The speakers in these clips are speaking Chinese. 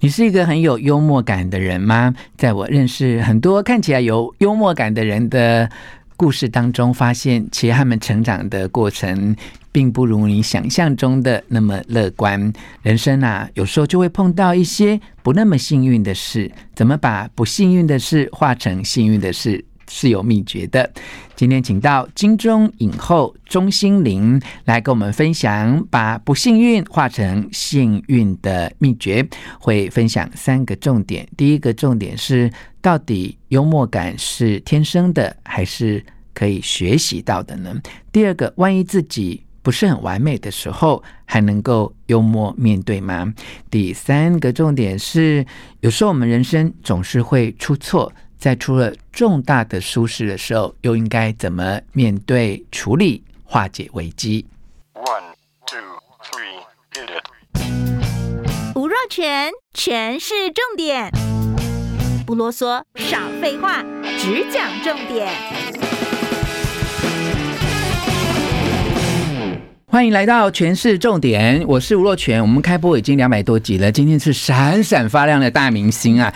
你是一个很有幽默感的人吗？在我认识很多看起来有幽默感的人的故事当中，发现其实他们成长的过程并不如你想象中的那么乐观。人生啊，有时候就会碰到一些不那么幸运的事，怎么把不幸运的事化成幸运的事？是有秘诀的。今天请到金钟影后钟欣凌来跟我们分享，把不幸运化成幸运的秘诀。会分享三个重点。第一个重点是，到底幽默感是天生的，还是可以学习到的呢？第二个，万一自己不是很完美的时候，还能够幽默面对吗？第三个重点是，有时候我们人生总是会出错。在出了重大的疏失的时候，又应该怎么面对、处理、化解危机？One, two, three, hit it！吴若全，全是重点，不啰嗦，少废话，只讲重点。欢迎来到全市重点，我是吴若全。我们开播已经两百多集了，今天是闪闪发亮的大明星啊！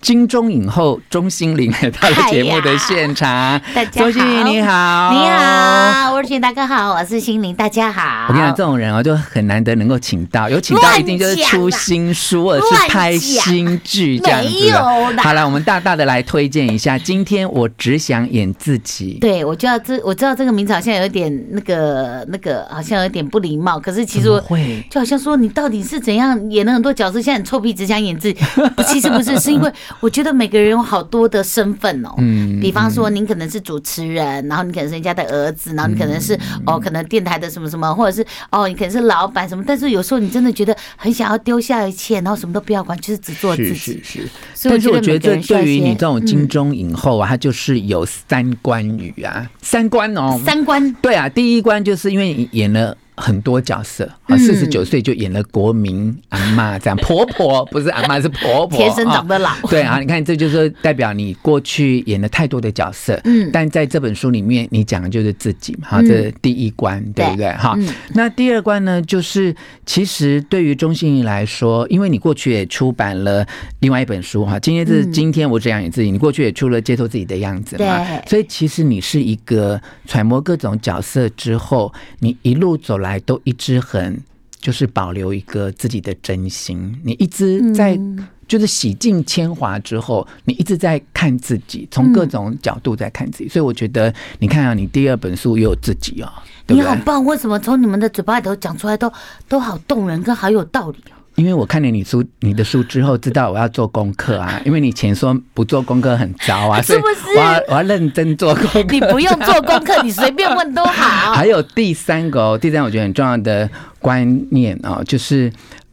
金钟影后钟欣凌来到了节目的现场，大家好，钟欣凌你好，你好，我是大哥好，我是欣凌，大家好。我跟你讲，这种人哦，就很难得能够请到，有请到一定就是出新书或者是拍新剧这样子。没有好了，我们大大的来推荐一下。今天我只想演自己。对，我就要这，我知道这个名字好像有点那个那个，好像有点不礼貌。可是其实我会，就好像说你到底是怎样演了很多角色，现在很臭屁，只想演自己。其实不是，是因为。我觉得每个人有好多的身份哦，嗯，比方说您可能是主持人，然后你可能是人家的儿子，然后你可能是哦，可能电台的什么什么，或者是哦，你可能是老板什么，但是有时候你真的觉得很想要丢下一切，然后什么都不要管，就是只做自己。是是是。但是我觉得这对于你这种金钟影后啊，他就是有三关语啊，三关哦，三关。对啊，第一关就是因为演了。很多角色啊，四十九岁就演了国民阿妈这样，婆婆不是阿妈是婆婆，天生长得老。对啊，你看这就是代表你过去演了太多的角色，嗯，但在这本书里面你讲的就是自己嘛，哈，这是第一关，对不对？哈，那第二关呢，就是其实对于钟欣怡来说，因为你过去也出版了另外一本书哈，今天是今天我只想演自己，你过去也出了接受自己的样子嘛，所以其实你是一个揣摩各种角色之后，你一路走来。都一直很就是保留一个自己的真心，你一直在就是洗尽铅华之后，你一直在看自己，从各种角度在看自己，所以我觉得你看啊，你第二本书也有自己啊，你好棒！为什么从你们的嘴巴里头讲出来都都好动人，跟好有道理啊？因为我看了你书，你的书之后，知道我要做功课啊。因为你前说不做功课很糟啊，是不是？我要我要认真做功课。你不用做功课，你随便问都好。还有第三个哦，第三个我觉得很重要的观念啊，就是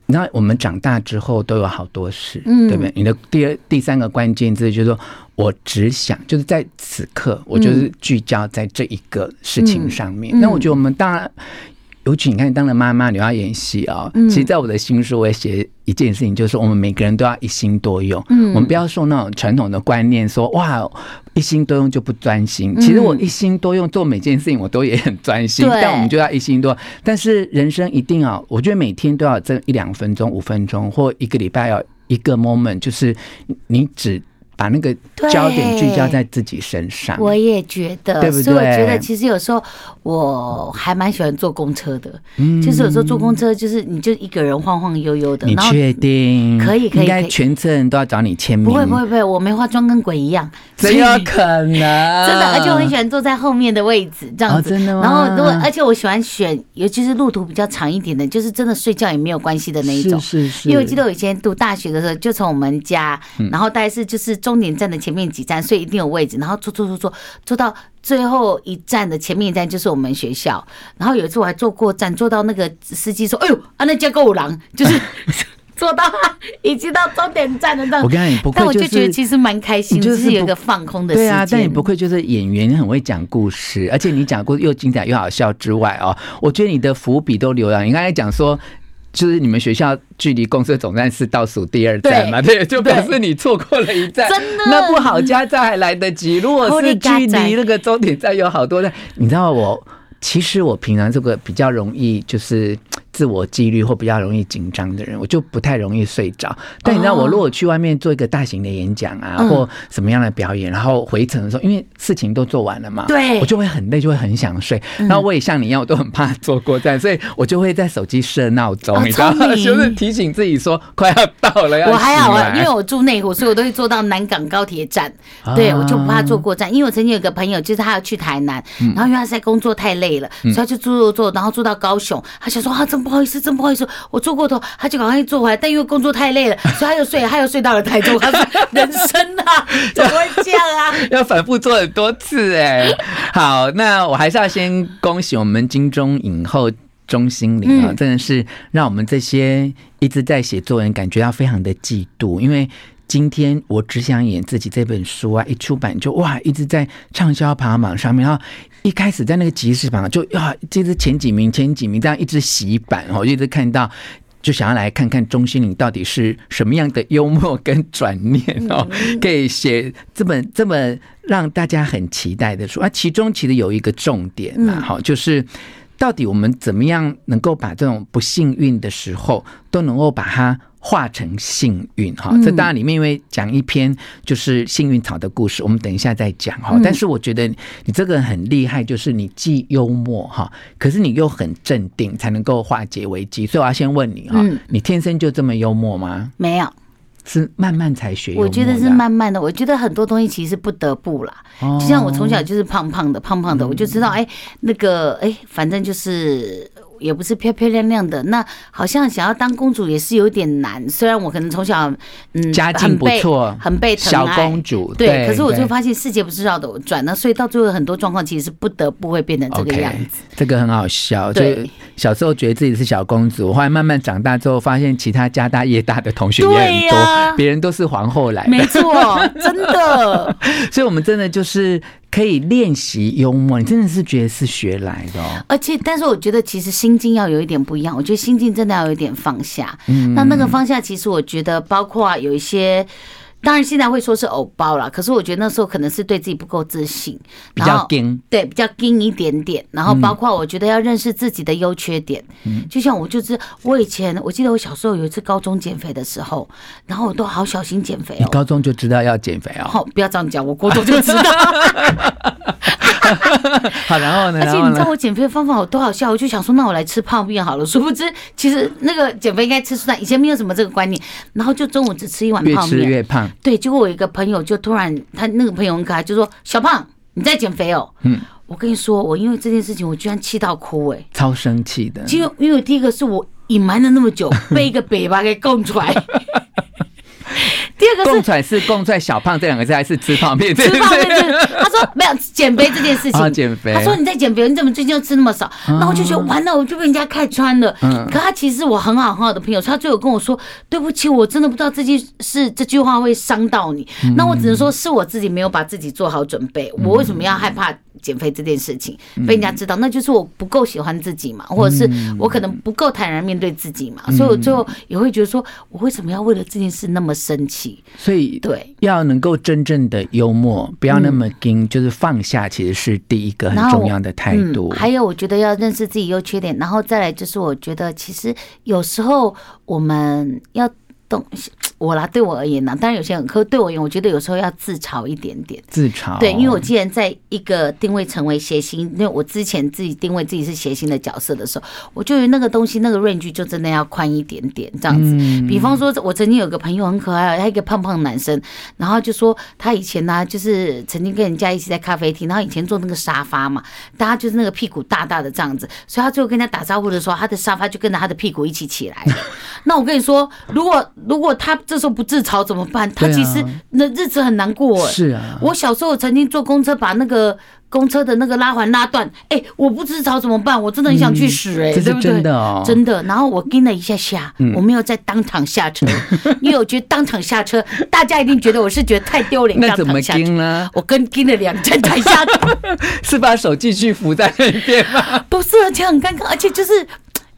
你知道我们长大之后都有好多事，嗯，对不对？你的第二、第三个关键字就是说我只想就是在此刻，我就是聚焦在这一个事情上面。那我觉得我们当然。尤其你看，当了妈妈，你要演戏啊。其实，在我的新书，我也写一件事情，就是我们每个人都要一心多用。嗯，我们不要受那种传统的观念，说哇，一心多用就不专心。其实我一心多用做每件事情，我都也很专心。但我们就要一心多。但是人生一定要，我觉得每天都要这一两分钟、五分钟，或一个礼拜要一个 moment，就是你只。把那个焦点聚焦在自己身上，我也觉得，对不对？所以我觉得其实有时候我还蛮喜欢坐公车的，嗯，就是有时候坐公车就是你就一个人晃晃悠悠的。你确定？可以可以，应该全车人都要找你签名？不会不会不会，我没化妆跟鬼一样，怎有可能？真的，而且我很喜欢坐在后面的位置，这样子。真的吗？然后如果而且我喜欢选，尤其是路途比较长一点的，就是真的睡觉也没有关系的那一种。是是是。因为我记得我以前读大学的时候，就从我们家，然后大概是就是。终点站的前面几站，所以一定有位置。然后坐坐坐坐坐到最后一站的前面一站就是我们学校。然后有一次我还坐过站，坐到那个司机说：“哎呦，啊那叫够狼，就是 坐到已经到终点站的那种。我跟你不愧、就是，但我就觉得其实蛮开心，就是有一个放空的时间。对啊，但你不愧就是演员，你很会讲故事，而且你讲故事又精彩又好笑之外哦，我觉得你的伏笔都留了。你刚才讲说。就是你们学校距离公司总站是倒数第二站嘛？对，对，就表示你错过了一站。真的，那不好，加站还来得及。如果是距离那个终点站有好多站，你知道我，其实我平常这个比较容易就是。自我纪律或比较容易紧张的人，我就不太容易睡着。但你知道，我如果去外面做一个大型的演讲啊，或什么样的表演，然后回程的时候，因为事情都做完了嘛，对，我就会很累，就会很想睡。然后我也像你一样，我都很怕坐过站，所以我就会在手机设闹钟，你知道吗？就是提醒自己说快要到了。要我还好啊，因为我住内湖，所以我都会坐到南港高铁站。对，我就不怕坐过站，因为我曾经有个朋友，就是他要去台南，然后因为他在工作太累了，所以他就坐坐坐，然后坐到高雄，他想说啊，这么。不好意思，真不好意思，我坐过头，他就赶快坐回来。但因为工作太累了，所以他又睡，他又睡到了台中。他说：“ 人生啊，怎么会这样啊？要反复做很多次哎。”好，那我还是要先恭喜我们金钟影后钟心凌啊，真的是让我们这些一直在写作文感觉到非常的嫉妒，因为。今天我只想演自己这本书啊，一出版就哇，一直在畅销排行榜上面。然后一开始在那个集市榜就啊，这是前几名，前几名这样一直洗版哦，一直看到就想要来看看钟心凌到底是什么样的幽默跟转念哦，可以写这本这么让大家很期待的书啊。其中其实有一个重点嘛，好，就是到底我们怎么样能够把这种不幸运的时候都能够把它。化成幸运哈，这当然里面因为讲一篇就是幸运草的故事，我们等一下再讲哈。但是我觉得你这个人很厉害，就是你既幽默哈，可是你又很镇定，才能够化解危机。所以我要先问你哈，你天生就这么幽默吗？没有，是慢慢才学。我觉得是慢慢的。我觉得很多东西其实不得不啦。就像我从小就是胖胖的，胖胖的，我就知道哎，那个哎，反正就是。也不是漂漂亮亮的，那好像想要当公主也是有点难。虽然我可能从小嗯家境不错，很被疼爱，小公主对，对，可是我就发现世界不是绕着我转，那所以到最后很多状况其实是不得不会变成这个样子。Okay, 这个很好笑，就小时候觉得自己是小公主，后来慢慢长大之后，发现其他家大业大的同学也很多，别人都是皇后来的，没错，真的。所以我们真的就是。可以练习幽默，你真的是觉得是学来的哦。而且，但是我觉得其实心境要有一点不一样。我觉得心境真的要有一点放下。嗯，那那个放下，其实我觉得包括有一些。当然，现在会说是偶包了，可是我觉得那时候可能是对自己不够自信，比较硬，对，比较硬一点点。然后包括我觉得要认识自己的优缺点，嗯，就像我就是我以前，我记得我小时候有一次高中减肥的时候，然后我都好小心减肥哦。你高中就知道要减肥哦？好，不要这样讲，我高中就知道。好，然后呢？而且你知道我减肥的方法有多好笑？我就想说，那我来吃泡面好了。殊不知，其实那个减肥应该吃蔬菜。以前没有什么这个观念，然后就中午只吃一碗泡面，越吃越胖。对，结果我一个朋友就突然，他那个朋友很可爱，就说：“小胖，你在减肥哦。”嗯，我跟你说，我因为这件事情，我居然气到哭，哎，超生气的。因为因为第一个是我隐瞒了那么久，被一个北巴给供出来。第二个是，供出来是供出来小胖这两个字，还是吃泡面？吃泡面。他说没有减肥这件事情。减肥。他说你在减肥，你怎么最近又吃那么少？那我就觉得完了，我就被人家看穿了。可他其实我很好很好的朋友，他最后跟我说：“对不起，我真的不知道这句是这句话会伤到你。”那我只能说是我自己没有把自己做好准备。我为什么要害怕？减肥这件事情被人家知道，那就是我不够喜欢自己嘛，或者是我可能不够坦然面对自己嘛，所以我最后也会觉得说，我为什么要为了这件事那么生气？所以对，要能够真正的幽默，不要那么硬，就是放下，其实是第一个很重要的态度。还有，我觉得要认识自己优缺点，然后再来就是，我觉得其实有时候我们要懂。我啦，对我而言呢，当然有些人，可对我而言，我觉得有时候要自嘲一点点。自嘲。对，因为我既然在一个定位成为谐星，因为我之前自己定位自己是谐星的角色的时候，我就那个东西那个 range 就真的要宽一点点，这样子。嗯。比方说，我曾经有个朋友很可爱，他一个胖胖男生，然后就说他以前呢，就是曾经跟人家一起在咖啡厅，然后以前坐那个沙发嘛，大家就是那个屁股大大的这样子，所以他最后跟人家打招呼的时候，他的沙发就跟着他的屁股一起起来。那我跟你说，如果如果他这时候不自嘲怎么办？他其实那日子很难过。是啊，我小时候曾经坐公车，把那个公车的那个拉环拉断，哎，我不自嘲怎么办？我真的很想去死，哎，对不对？真的哦，真的。然后我跟了一下下，我没有在当场下车，因为我觉得当场下车，大家一定觉得我是觉得太丢脸。那怎么跟呢？我跟跟了两站才下车，是把手继续扶在那边吗？不是，而且很尴尬，而且就是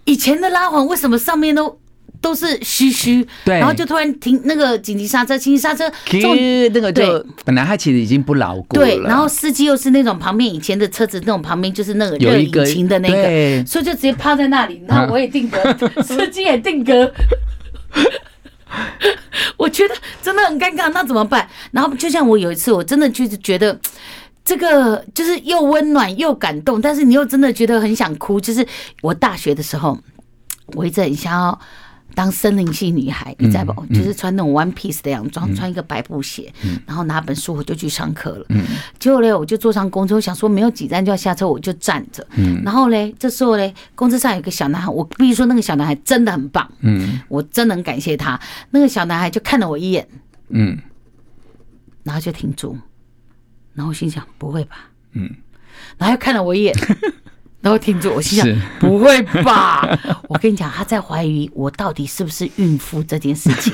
以前的拉环为什么上面都？都是嘘嘘，对，然后就突然停那个紧急刹车，紧急刹车，那个就本来他其实已经不牢固了，对，然后司机又是那种旁边以前的车子那种旁边就是那个热引擎的那个，所以就直接趴在那里，然后我也定格，司机也定格，我觉得真的很尴尬，那怎么办？然后就像我有一次，我真的就是觉得这个就是又温暖又感动，但是你又真的觉得很想哭，就是我大学的时候，我一直很想要。当森林系女孩，你知道不？就是穿那种 one piece 的洋装，穿一个白布鞋，然后拿本书，我就去上课了。结果嘞，我就坐上公车，我想说没有几站就要下车，我就站着。然后嘞，这时候嘞，公车上有个小男孩，我必须说那个小男孩真的很棒。嗯，我真能感谢他。那个小男孩就看了我一眼，嗯，然后就停住，然后我心想不会吧，嗯，然后又看了我一眼。然后停住，我心想不会吧？我跟你讲，他在怀疑我到底是不是孕妇这件事情。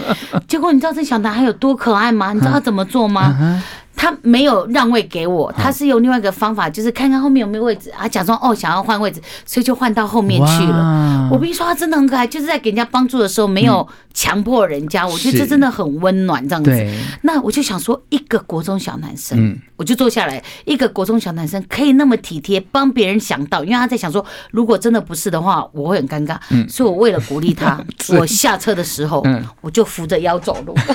结果你知道这小男孩有多可爱吗？你知道他怎么做吗？他没有让位给我，他是用另外一个方法，就是看看后面有没有位置啊，假装哦想要换位置，所以就换到后面去了。我跟你说，他真的很可爱，就是在给人家帮助的时候没有强迫人家，我觉得这真的很温暖这样子。那我就想说，一个国中小男生，我就坐下来，一个国中小男生可以那么体贴，帮别人想到，因为他在想说，如果真的不是的话，我会很尴尬。所以我为了鼓励他，我下车的时候，我就扶着腰走路。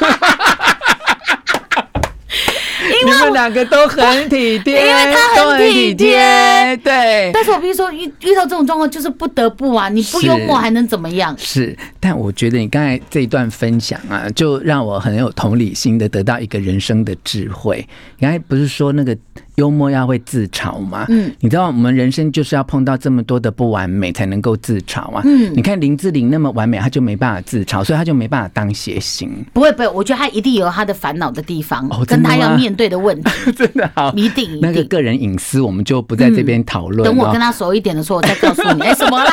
因为你们两个都很体贴，因为他很体贴，对。但是我必须说遇遇到这种状况，就是不得不啊，你不幽默还能怎么样？是，是，但我觉得你刚才这一段分享啊，就让我很有同理心的得到一个人生的智慧。你刚才不是说那个？幽默要会自嘲嘛？嗯，你知道我们人生就是要碰到这么多的不完美才能够自嘲啊。嗯，你看林志玲那么完美，她就没办法自嘲，所以她就没办法当谐星。不会不会，我觉得她一定有她的烦恼的地方，跟她要面对的问题。真的好，一定那个个人隐私我们就不在这边讨论。等我跟他熟一点的时候，我再告诉你。哎，什么啦？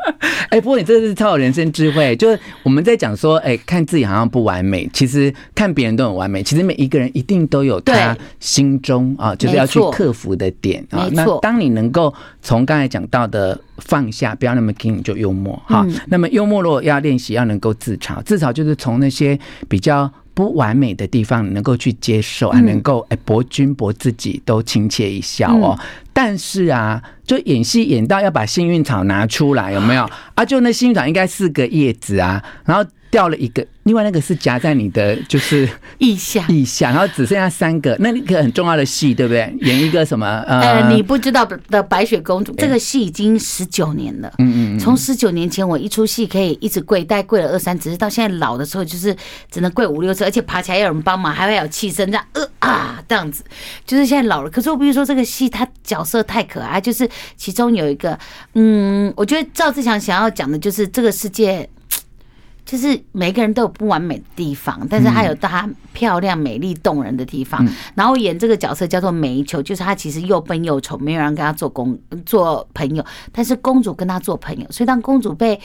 哎，不过你这是超有人生智慧，就是我们在讲说，哎，看自己好像不完美，其实看别人都很完美。其实每一个人一定都有他心中啊，就是要。去克服的点啊，那当你能够从刚才讲到的放下，不要那么紧，就幽默哈。那么幽默如果要练习，要能够自嘲，自嘲就是从那些比较不完美的地方能够去接受，还能够哎博君博自己都亲切一笑哦。但是啊，就演戏演到要把幸运草拿出来，有没有啊？就那幸运草应该四个叶子啊，然后掉了一个。另外那个是夹在你的就是腋下，腋下，然后只剩下三个，那一个很重要的戏，对不对？演一个什么？呃，你不知道的白雪公主，这个戏已经十九年了。嗯嗯，从十九年前我一出戏可以一直跪，大概跪了二三，只是到现在老的时候就是只能跪五六次，而且爬起来要有人帮忙，还会有气声这样呃啊这样子，就是现在老了。可是我必须说这个戏，它角色太可爱，就是其中有一个，嗯，我觉得赵志强想要讲的就是这个世界。就是每个人都有不完美的地方，但是他有他漂亮、美丽、动人的地方。然后演这个角色叫做梅球，就是他其实又笨又丑，没有人跟他做公做朋友，但是公主跟他做朋友。所以当公主被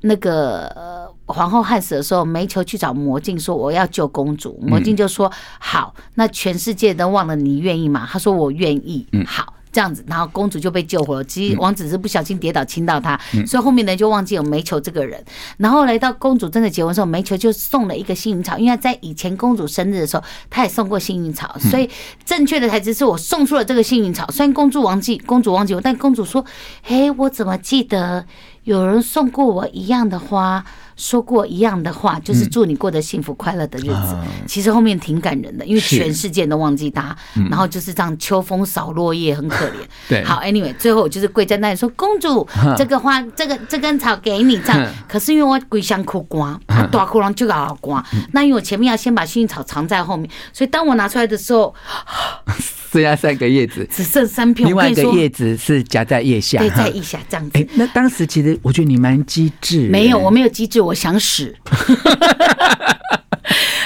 那个皇后害死的时候，梅球去找魔镜说：“我要救公主。”魔镜就说：“好，那全世界都忘了你愿意吗？”他说：“我愿意。”好。这样子，然后公主就被救活了。其实王子是不小心跌倒亲到她，所以后面呢就忘记有煤球这个人。然后来到公主真的结婚的时候，煤球就送了一个幸运草，因为在以前公主生日的时候，他也送过幸运草。所以正确的台词是我送出了这个幸运草。虽然公主忘记，公主忘记我，但公主说：“嘿，我怎么记得有人送过我一样的花？”说过一样的话，就是祝你过得幸福快乐的日子。其实后面挺感人的，因为全世界都忘记他，然后就是这样秋风扫落叶，很可怜。对，好，Anyway，最后我就是跪在那里说：“公主，这个花，这个这根草给你。”这样，可是因为我跪香哭光，大哭狼就要光。那因为我前面要先把幸运草藏在后面，所以当我拿出来的时候，剩下三个叶子，只剩三片。另外一个叶子是夹在腋下，对，在腋下这样子。哎，那当时其实我觉得你蛮机智。没有，我没有机智。我想死，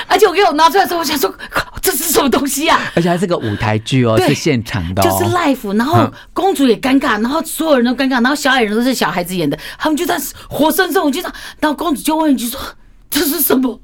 而且我给我拿出来的时候，我想说这是什么东西啊？而且还是个舞台剧哦，是现场的，就是 life。然后公主也尴尬，然后所有人都尴尬，然后小矮人都是小孩子演的，他们就在活生生，我就这样，然后公主就问一句说：“这是什么？”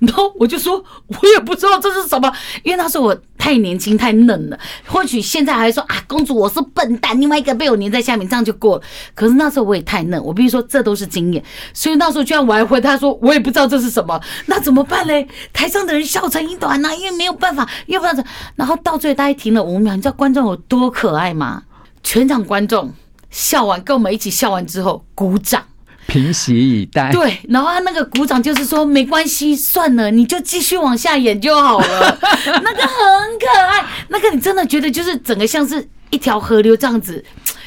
然后我就说，我也不知道这是什么，因为那时候我太年轻太嫩了。或许现在还说啊，公主我是笨蛋，另外一个被我粘在下面，这样就过了。可是那时候我也太嫩，我必须说这都是经验。所以那时候居然我还回他说，我也不知道这是什么，那怎么办嘞？台上的人笑成一团呐、因为没有办法，又不知道。然后到最后大概停了五秒，你知道观众有多可爱吗？全场观众笑完，跟我们一起笑完之后鼓掌。平息以待。对，然后他那个鼓掌就是说没关系，算了，你就继续往下演就好了。那个很可爱，那个你真的觉得就是整个像是一条河流这样子，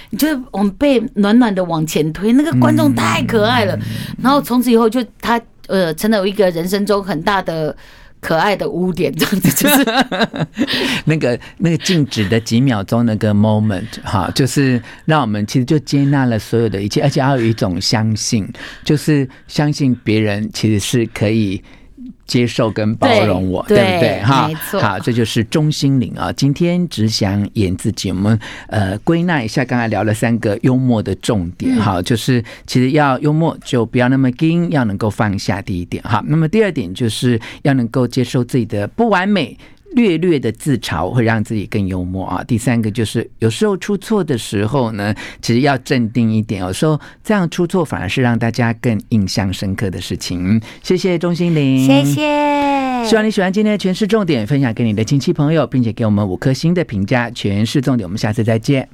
你就往被暖暖的往前推。那个观众太可爱了，嗯、然后从此以后就他呃成了一个人生中很大的。可爱的污点，这样子就是 那个那个静止的几秒钟那个 moment 哈，就是让我们其实就接纳了所有的一切，而且要有一种相信，就是相信别人其实是可以。接受跟包容我，对，对不对？哈，没错。好，这就是中心领啊。今天只想演自己。我们呃归纳一下，刚才聊了三个幽默的重点。哈、嗯，就是其实要幽默，就不要那么硬，要能够放下。第一点，哈。那么第二点就是要能够接受自己的不完美。略略的自嘲会让自己更幽默啊。第三个就是有时候出错的时候呢，其实要镇定一点。有时候这样出错反而是让大家更印象深刻的事情。谢谢钟心玲，谢谢。希望你喜欢今天的全市重点，分享给你的亲戚朋友，并且给我们五颗星的评价。全市重点，我们下次再见。